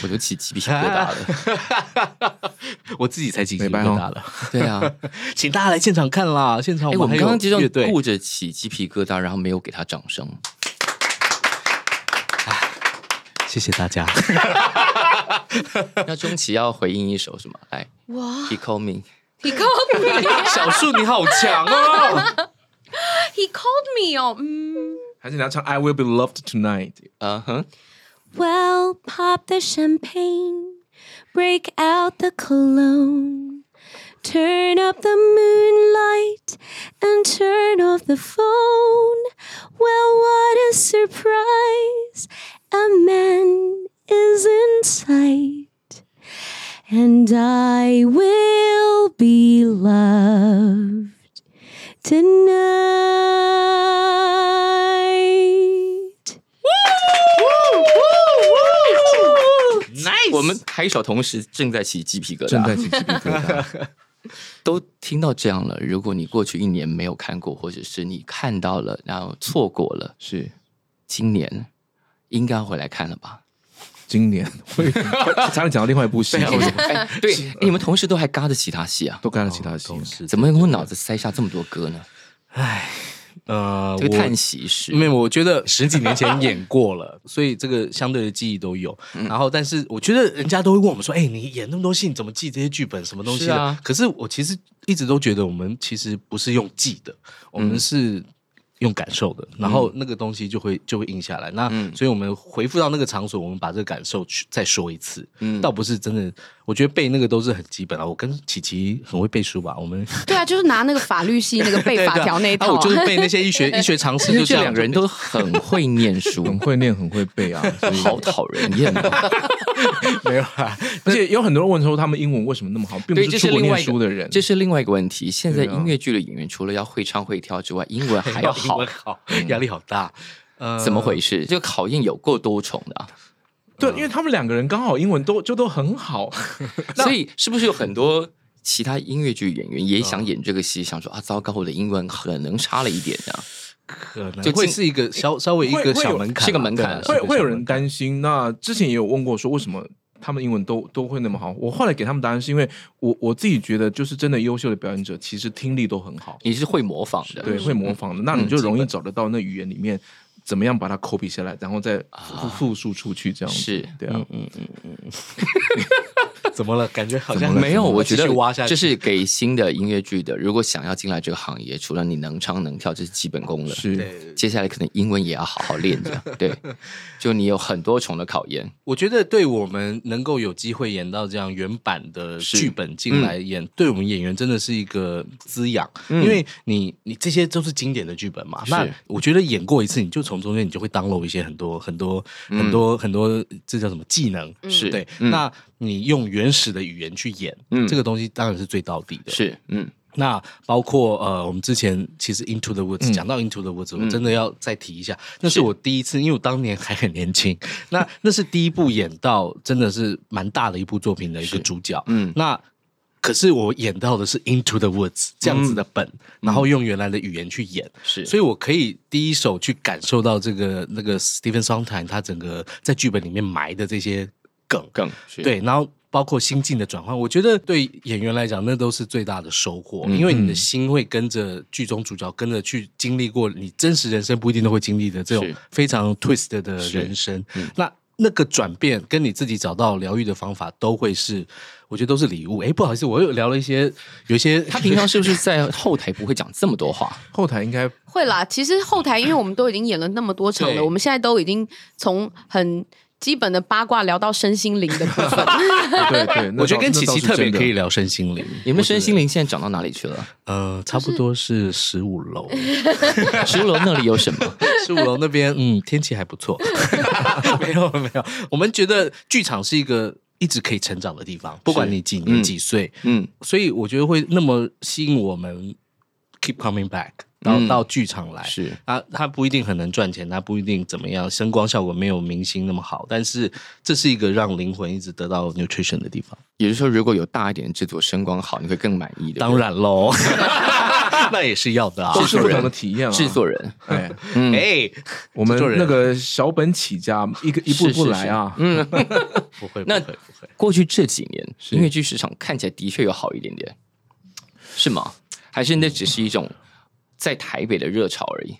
我都起鸡皮疙瘩了，我自己才起鸡皮疙瘩了。对啊，请大家来现场看啦！现场我们刚刚其实顾着起鸡皮疙瘩，然后没有给他掌声。谢谢大家。<laughs> 那钟琪要回应一首什么？来，哇，He called me，He called me，小树你好强哦。He <laughs> <laughs> called me 哦，嗯，还是你要唱 I will be loved tonight？嗯哼。Well, pop the champagne, break out the cologne, turn up the moonlight, and turn off the phone. Well, what a surprise! a man is in sight, and I will be loved tonight. Nice. 我们拍手同时正在起鸡皮疙瘩，正在起鸡皮疙瘩。<laughs> 都听到这样了，如果你过去一年没有看过，或者是你看到了然后错过了，是今年应该回来看了吧？今年会 <laughs> 差点讲到另外一部戏，对，你们同时都还嘎着其他戏啊？都嘎着其他戏，怎么能够脑子塞下这么多歌呢？唉。呃，这个叹息是，没有，我觉得十几年前演过了，<laughs> 所以这个相对的记忆都有。然后，但是我觉得人家都会问我们说：“哎，你演那么多戏，你怎么记这些剧本？什么东西啊？”可是我其实一直都觉得，我们其实不是用记的，我们是。用感受的，然后那个东西就会就会印下来。那所以我们回复到那个场所，我们把这个感受去再说一次。嗯，倒不是真的，我觉得背那个都是很基本啊。我跟琪琪很会背书吧？我们对啊，就是拿那个法律系那个背法 <laughs> 条那一套，我就是背那些医学 <laughs> 医学常识。就这 <laughs> 两个人都很会念书，很会念，很会背啊，好讨人厌。<laughs> 没有啊，<laughs> 而且有很多人问说他们英文为什么那么好，并不是出国念书的人。这是另外一个问题。现在音乐剧的演员除了要会唱会跳之外，英文还要好。好，<laughs> 压力好大，呃，怎么回事？这个考验有够多重的。对，因为他们两个人刚好英文都就都很好，所以是不是有很多其他音乐剧演员也想演这个戏？想说啊，糟糕，我的英文可能差了一点呢？可能就会是一个稍稍微一个小门槛，是个门槛。会会有人担心。那之前也有问过，说为什么？他们英文都都会那么好，我后来给他们答案是因为我我自己觉得，就是真的优秀的表演者，其实听力都很好。你是会模仿的，对，会模仿的，那你就容易找得到那语言里面怎么样把它 copy 下来，然后再复复述出去，这样是，对啊，嗯嗯嗯嗯。<laughs> <laughs> 怎么了？感觉好像没有。我觉得这是给新的音乐剧的，如果想要进来这个行业，除了你能唱能跳，这是基本功了。是，接下来可能英文也要好好练着。<laughs> 对，就你有很多重的考验。我觉得对我们能够有机会演到这样原版的剧本进来演，对我们演员真的是一个滋养。因为你你这些都是经典的剧本嘛。那我觉得演过一次，你就从中间你就会当漏一些很多很多很多很多，这叫什么技能？是对。那你用原始的语言去演，嗯，这个东西当然是最到底的。是，嗯，那包括呃，我们之前其实 Into the Woods 讲到 Into the Woods，我真的要再提一下，那是我第一次，因为我当年还很年轻，<laughs> 那那是第一部演到真的是蛮大的一部作品的一个主角，嗯，那可是我演到的是 Into the Woods 这样子的本，然后用原来的语言去演，是，所以我可以第一手去感受到这个那个 Stephen Sondheim 他整个在剧本里面埋的这些。梗梗对，然后包括心境的转换，我觉得对演员来讲，那都是最大的收获，因为你的心会跟着剧中主角，跟着去经历过你真实人生不一定都会经历的这种非常 twist 的人生。那那个转变跟你自己找到疗愈的方法，都会是我觉得都是礼物。哎，不好意思，我又聊了一些，有一些他平常是不是在后台不会讲这么多话？<laughs> 后台应该会啦。其实后台，因为我们都已经演了那么多场了，我们现在都已经从很。基本的八卦聊到身心灵的部分，对 <laughs> 对，我觉得跟琪琪特别可以聊身心灵。你们身心灵现在涨到哪里去了？呃，差不多是十五楼。<laughs> 十五楼那里有什么？<laughs> 十五楼那边，嗯，天气还不错。没有没有，我们觉得剧场是一个一直可以成长的地方，不管你几年几岁，嗯，所以我觉得会那么吸引我们，keep coming back。到到剧场来，是他他不一定很能赚钱，他不一定怎么样，声光效果没有明星那么好，但是这是一个让灵魂一直得到 nutrition 的地方。也就是说，如果有大一点制作，声光好，你会更满意的。当然喽，<laughs> <laughs> 那也是要的啊，这是不同的体验。制作人，哎，哎，我们那个小本起家，一个一步步来啊。嗯，<laughs> 不会，那不会。过去这几年，音乐剧市场看起来的确有好一点点，是吗？还是那只是一种？在台北的热潮而已，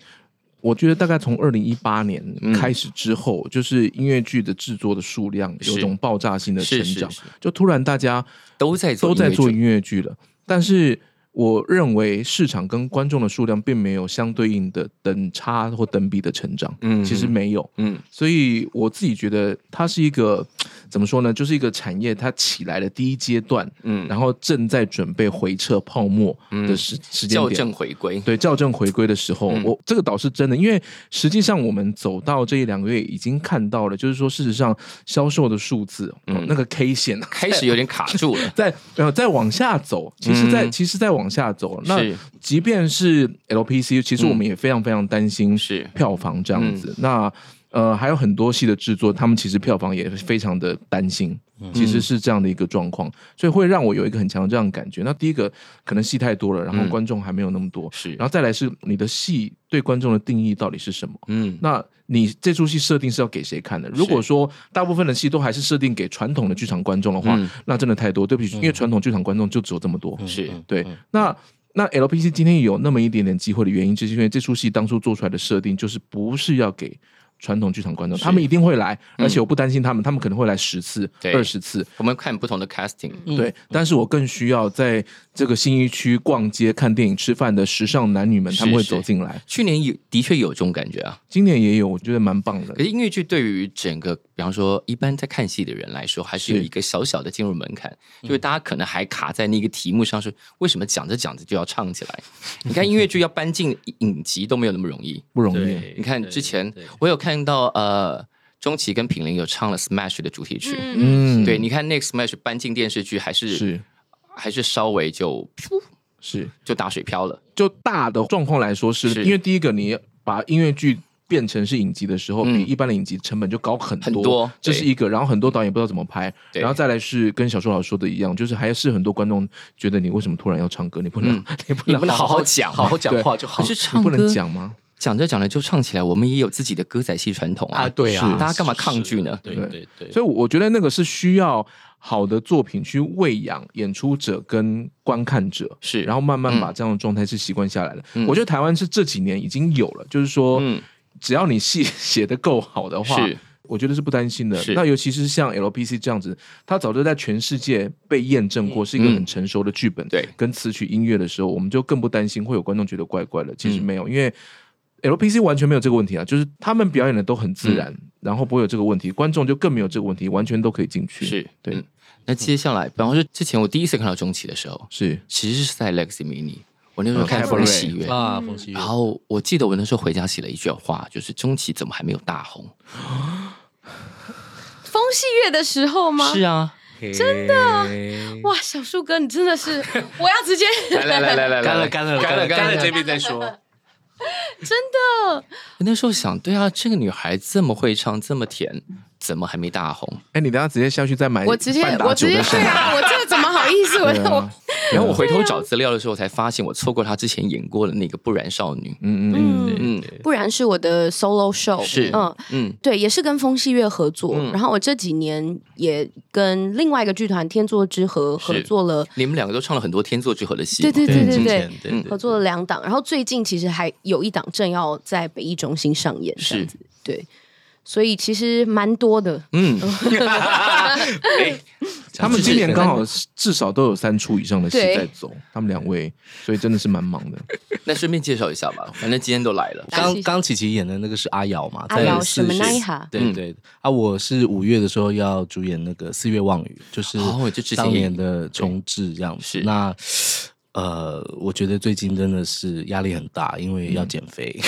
我觉得大概从二零一八年开始之后，就是音乐剧的制作的数量有种爆炸性的成长，就突然大家都在都在做音乐剧了，但是。我认为市场跟观众的数量并没有相对应的等差或等比的成长，嗯，其实没有，嗯，所以我自己觉得它是一个怎么说呢？就是一个产业它起来的第一阶段，嗯，然后正在准备回撤泡沫的时时间点，校正回归，对，校正回归的时候，我这个倒是真的，因为实际上我们走到这一两个月已经看到了，就是说事实上销售的数字，嗯，那个 K 线开始有点卡住了，<laughs> 在呃再往下走，其实，在其实在往。往下走，那即便是 LPC，其实我们也非常非常担心是。票房这样子。那呃，还有很多戏的制作，他们其实票房也非常的担心，其实是这样的一个状况，所以会让我有一个很强的这样的感觉。那第一个可能戏太多了，然后观众还没有那么多，是，然后再来是你的戏对观众的定义到底是什么？嗯，那你这出戏设定是要给谁看的？如果说大部分的戏都还是设定给传统的剧场观众的话，那真的太多，对不起，因为传统剧场观众就只有这么多，是对，那。那 LPC 今天有那么一点点机会的原因，就是因为这出戏当初做出来的设定就是不是要给。传统剧场观众，他们一定会来，而且我不担心他们，他们可能会来十次、二十次。我们看不同的 casting，对，但是我更需要在这个新一区逛街、看电影、吃饭的时尚男女们，他们会走进来。去年有的确有这种感觉啊，今年也有，我觉得蛮棒的。可是音乐剧对于整个，比方说一般在看戏的人来说，还是有一个小小的进入门槛，就是大家可能还卡在那个题目上，是为什么讲着讲着就要唱起来？<laughs> 你看音乐剧要搬进影集都没有那么容易，不容易。你看之前我有看。看到呃，钟琦跟品玲有唱了《Smash》的主题曲，嗯，对，你看那个《Smash》搬进电视剧，还是是。还是稍微就是。就打水漂了。就大的状况来说，是因为第一个，你把音乐剧变成是影集的时候，比一般的影集成本就高很多，这是一个。然后很多导演不知道怎么拍，然后再来是跟小说老师说的一样，就是还是很多观众觉得你为什么突然要唱歌？你不能，<laughs> 你不能好好讲，好好讲话就好，是唱不能讲吗？讲着讲着就唱起来，我们也有自己的歌仔戏传统啊！对啊，大家干嘛抗拒呢？对对对，所以我觉得那个是需要好的作品去喂养演出者跟观看者，是，然后慢慢把这样的状态是习惯下来的。我觉得台湾是这几年已经有了，就是说，只要你戏 <laughs> 写的够好的话，我觉得是不担心的。那尤其是像 LPC 这样子，它早就在全世界被验证过，是一个很成熟的剧本，对，跟词曲音乐的时候，我们就更不担心会有观众觉得怪怪的。其实没有，因为。LPC 完全没有这个问题啊，就是他们表演的都很自然，然后不会有这个问题，观众就更没有这个问题，完全都可以进去。是对。那接下来，比方说之前我第一次看到中期的时候，是其实是在 Legacy Mini，我那时候看风喜悦啊，风喜悦。然后我记得我那时候回家写了一句话，就是中期怎么还没有大红？<laughs> 风戏月的时候吗？是啊，真的哇，小树哥，你真的是，<laughs> 我要直接来来来来来，干了干了干了干了，这边再说。<laughs> 真的，那时候想，对啊，这个女孩这么会唱，这么甜，怎么还没大红？哎，你等下直接下去再买，我直接我直接对啊，我这个怎么好意思？我我。然后我回头找资料的时候，才发现我错过他之前演过的那个《不然少女》。嗯嗯嗯不然是我的 solo show。是嗯嗯，对，也是跟风戏月合作。然后我这几年也跟另外一个剧团天作之合合作了。你们两个都唱了很多天作之合的戏。对对对对对，合作了两档。然后最近其实还有一档正要在北艺中心上演。是，对。所以其实蛮多的。嗯。<laughs> 他们今年刚好至少都有三出以上的戏在走，他们两位，所以真的是蛮忙的。<laughs> 那顺便介绍一下吧，反正今天都来了。刚刚琪琪演的那个是阿瑶嘛？阿瑶什么那一哈？对对啊，我是五月的时候要主演那个《四月望雨》，就是当年的重置这样子。那呃，我觉得最近真的是压力很大，因为要减肥。<laughs>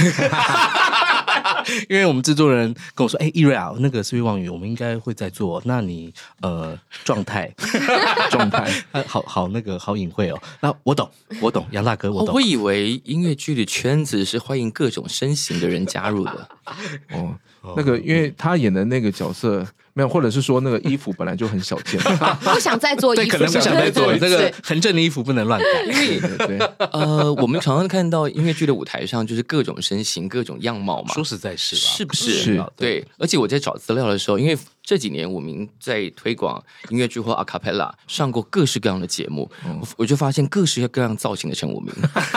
因为我们制作人跟我说：“哎，易瑞啊，那个《四月望雨》我们应该会在做，那你呃状态 <laughs> 状态好好那个好隐晦哦。那我懂，我懂，杨大哥，我懂。我以为音乐剧的圈子是欢迎各种身形的人加入的。<laughs> 哦，那个因为他演的那个角色。”没有，或者是说那个衣服本来就很小件，<laughs> 不想再做衣服，可能不想再做这个很正的衣服不能乱改。因为呃，我们常常看到音乐剧的舞台上就是各种身形、各种样貌嘛。说实在，是是不是？是，对。而且我在找资料的时候，因为。这几年我们在推广音乐剧或 a cappella，，上过各式各样的节目，我就发现各式各样造型的陈武明，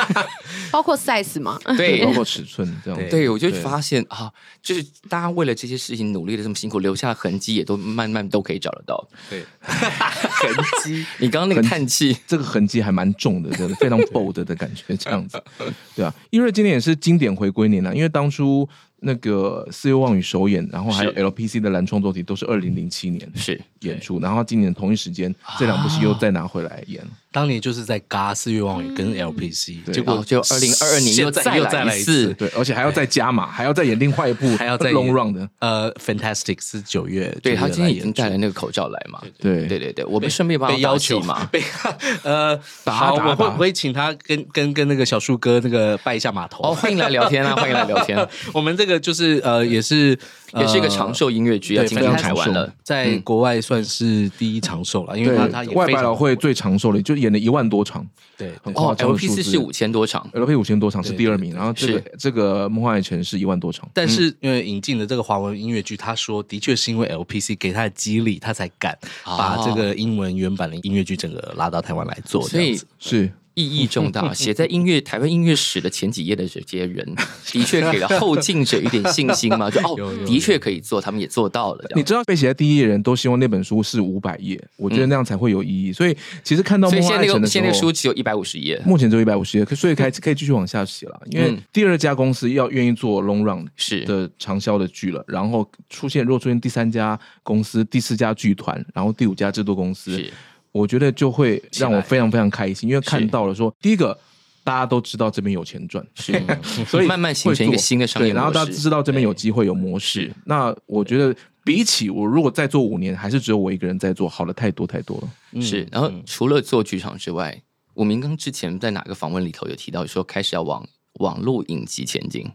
<laughs> 包括 size 嘛，对，<laughs> 包括尺寸这样。对，我就发现啊，就是大家为了这些事情努力的这么辛苦，留下的痕迹也都慢慢都可以找得到。对，痕迹，<laughs> 你刚刚那个叹气，这个痕迹还蛮重的，真的非常 bold 的感觉，这样子，<laughs> 对啊，因为今年也是经典回归年了，因为当初。那个四月望雨首演，然后还有 LPC 的蓝创作体都是二零零七年，是演出，然后今年同一时间这两部戏又再拿回来演。当年就是在《嘎四月望语》跟 LPC，结果就二零二二年又再又再来一次，对，而且还要再加码，还要再演另外一部，还要再 long run 的。呃，Fantastic 是九月，对他今天已经带了那个口罩来嘛？对对对。对，我们顺便帮他要求嘛，被 <laughs> 呃，好，我会不会请他跟跟跟那个小树哥那个拜一下码头？哦，欢迎来聊天啊，<laughs> 欢迎来聊天。我们这个就是呃，也是也是一个长寿音乐剧，要今天台湾了，在国外算是第一长寿了，因为他他外百老汇最长寿的，就演了一万多场。对，很哦，L P 四是五千多场，L P 五千多场是第二名，然后这个这个梦幻爱城是一万多场，但是因为引进的这个华文音乐剧，他说的确是因为 L P C 给他的激励，他才敢把这个英文原版的音乐剧整个拉到台湾来做，所以是。意义重大，<laughs> 写在音乐台湾音乐史的前几页的这些人，<laughs> 的确给了后进者一点信心嘛？就哦，的确可以做，他们也做到了。你知道被写在第一页人都希望那本书是五百页，我觉得那样才会有意义。所以其实看到梦幻爱城的时候，现在书只有一百五十页，目前只有一百五十页，所以可以 <laughs> 可以继续往下写了。因为第二家公司要愿意做 long run 是的长销的剧了，然后出现如果出现第三家公司、第四家剧团，然后第五家制作公司。我觉得就会让我非常非常开心，因为看到了说，第一个大家都知道这边有钱赚，<laughs> 所以慢慢形成一个新的商业模式。然后大家知道这边有机会有模式。那我觉得比起我如果再做五年，还是只有我一个人在做，好的太多太多了。是。然后除了做剧场之外，武明刚之前在哪个访问里头有提到说，开始要往网络影集前进。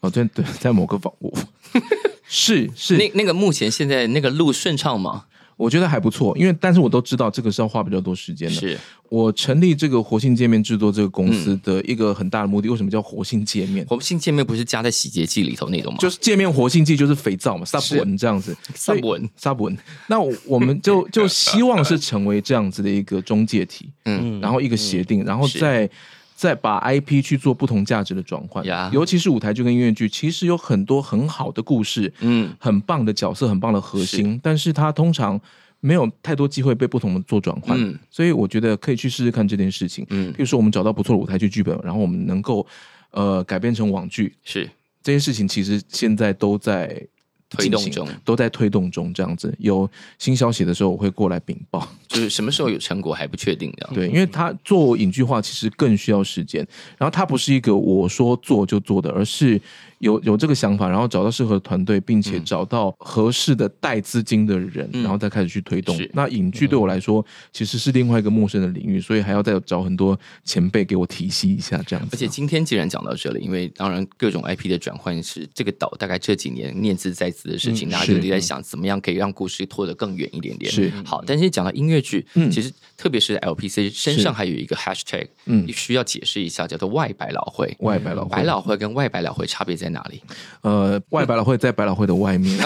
哦，对对，在某个访问 <laughs> 是是那那个目前现在那个路顺畅吗？我觉得还不错，因为但是我都知道这个是要花比较多时间的。是我成立这个活性界面制作这个公司的一个很大的目的。为什么叫活性界面？活性界面不是加在洗洁剂里头那种吗？就是界面活性剂，就是肥皂嘛，沙文这样子。沙文，沙文。那我们就 <laughs> 就希望是成为这样子的一个中介体，嗯，然后一个协定，然后再。再把 IP 去做不同价值的转换，尤其是舞台剧跟音乐剧，其实有很多很好的故事，嗯，很棒的角色，很棒的核心，但是它通常没有太多机会被不同的做转换，所以我觉得可以去试试看这件事情。嗯，比如说我们找到不错的舞台剧剧本，然后我们能够呃改编成网剧，是。这件事情其实现在都在。推动中，都在推动中，这样子有新消息的时候，我会过来禀报。<laughs> 就是什么时候有成果还不确定的，对，因为他做影剧化其实更需要时间，然后他不是一个我说做就做的，而是。有有这个想法，然后找到适合的团队，并且找到合适的带资金的人，然后再开始去推动。那影剧对我来说其实是另外一个陌生的领域，所以还要再找很多前辈给我提携一下这样子。而且今天既然讲到这里，因为当然各种 IP 的转换是这个岛大概这几年念兹在兹的事情，大家就在想怎么样可以让故事拖得更远一点点。是。好，但是讲到音乐剧，其实特别是 LPC 身上还有一个 Hashtag，嗯，需要解释一下，叫做外百老汇。外百老汇，百老汇跟外百老汇差别在哪里？呃。呃，外百老汇在百老汇的外面，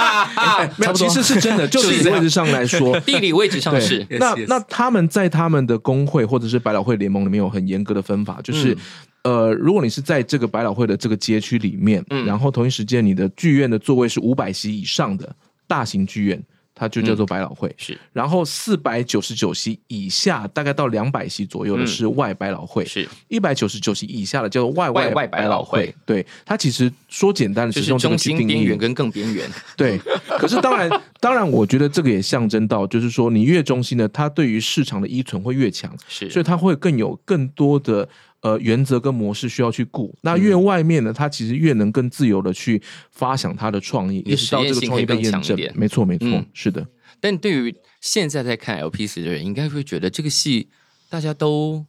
<laughs> 没有，其实是真的，就地理位置上来说，<laughs> 地理位置上是。那那他们在他们的工会或者是百老汇联盟里面有很严格的分法，就是呃，如果你是在这个百老汇的这个街区里面，然后同一时间你的剧院的座位是五百席以上的大型剧院。它就叫做百老汇，是。然后四百九十九席以下，大概到两百席左右的是外百老汇，是。一百九十九席以下的叫做外外外百老汇。对，它其实说简单的，就是用中心边缘跟更边缘。<laughs> 对。可是当然，当然，我觉得这个也象征到，就是说你越中心的，它对于市场的依存会越强，是。所以它会更有更多的。呃，原则跟模式需要去顾。那越外面呢，他其实越能更自由的去发想他的创意，也是到这个创意被验证。没错，没错，是的。但对于现在在看 LPC 的人，应该会觉得这个戏大家都。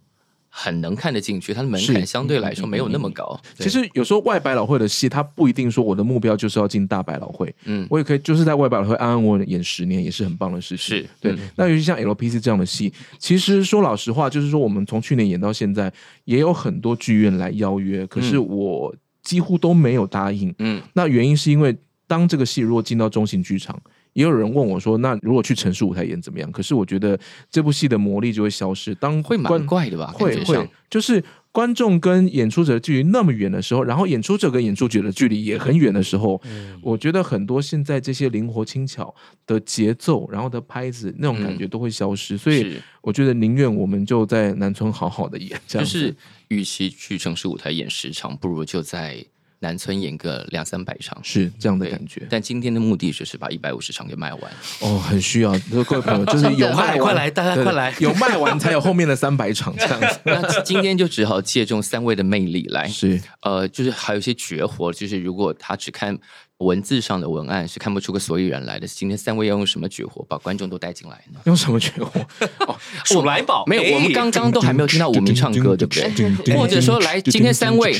很能看得进去，它的门槛相对来说没有那么高。其实有时候外百老汇的戏，它不一定说我的目标就是要进大百老汇，嗯，我也可以就是在外百老汇安安稳稳演十年，也是很棒的事情。是对。那尤其像 LPC 这样的戏，其实说老实话，就是说我们从去年演到现在，也有很多剧院来邀约，可是我几乎都没有答应。嗯，那原因是因为当这个戏如果进到中型剧场。也有人问我说：“那如果去城市舞台演怎么样？”可是我觉得这部戏的魔力就会消失。当会蛮怪的吧？会会，就是观众跟演出者的距离那么远的时候，然后演出者跟演出者的距离也很远的时候，我觉得很多现在这些灵活轻巧的节奏，然后的拍子那种感觉都会消失。所以我觉得宁愿我们就在南村好好的演，这样。就是与其去城市舞台演时长，不如就在。南村演个两三百场，是这样的感觉。但今天的目的就是把一百五十场给卖完。哦，很需要各位朋友，<laughs> 就是有卖快来，大家快来，有卖完才有后面的三百场 <laughs> 这样子。那今天就只好借重三位的魅力来，是呃，就是还有一些绝活，就是如果他只看。文字上的文案是看不出个所以然来的。今天三位要用什么绝活把观众都带进来呢？用什么绝活？<laughs> 哦，鼠来宝没有，我们刚刚都还没有听到吴明唱歌，对不对？或者说，来，今天三位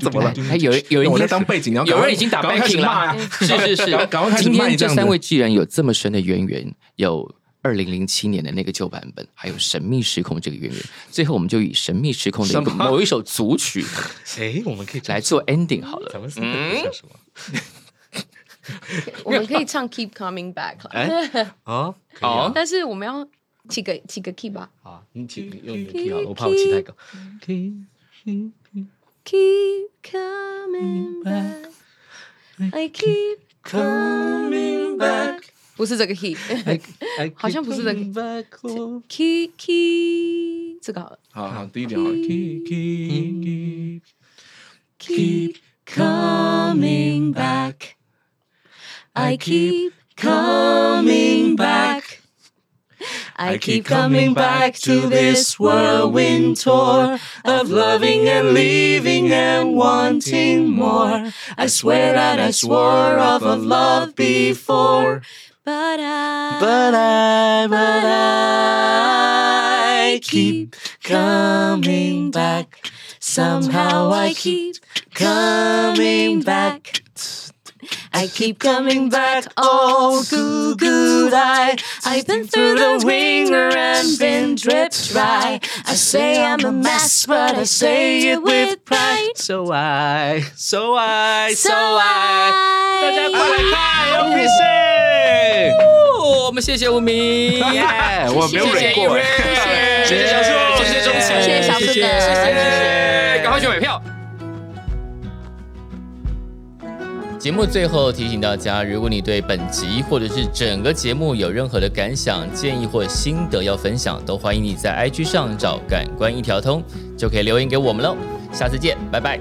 怎么了？还有有人在当背景，有人已经打 backing 了，是是是。今天这三位既然有这么深的渊源，有。二零零七年的那个旧版本，还有《神秘时空》这个渊源，最后我们就以《神秘时空》的某一首组曲，哎，我们可以来做 ending 好了。嗯，什么？<laughs> 我们可以唱《Keep Coming Back》。哎，<laughs> 哦，好，但是我们要起个起个 key 吧。好，你起用你的 key 好了，我怕我起太高。Keep coming back, I keep coming back. 不是这个 <laughs> key，好像不是这个 key key，这个好了。好好，第一点好了。Keep keep keep coming back. I keep coming back. I keep coming back to this whirlwind tour of loving and leaving and wanting more. I swear that I swore off of love before. But I, but I, but I keep coming back. Somehow I keep coming back. I keep coming back, oh goo goo I I've been through the ringer and been dripped dry. I say I'm a mess, but I say it with pride. So I, so I, so I. I. I. 我们谢谢吴明，<laughs> 我没有忍过，<laughs> 谢谢小树，谢谢钟谢谢小树的，谢谢，赶快去买票。节目最后提醒大家，如果你对本集或者是整个节目有任何的感想、建议或心得要分享，都欢迎你在 IG 上找“感官一条通”，就可以留言给我们喽。下次见，拜拜。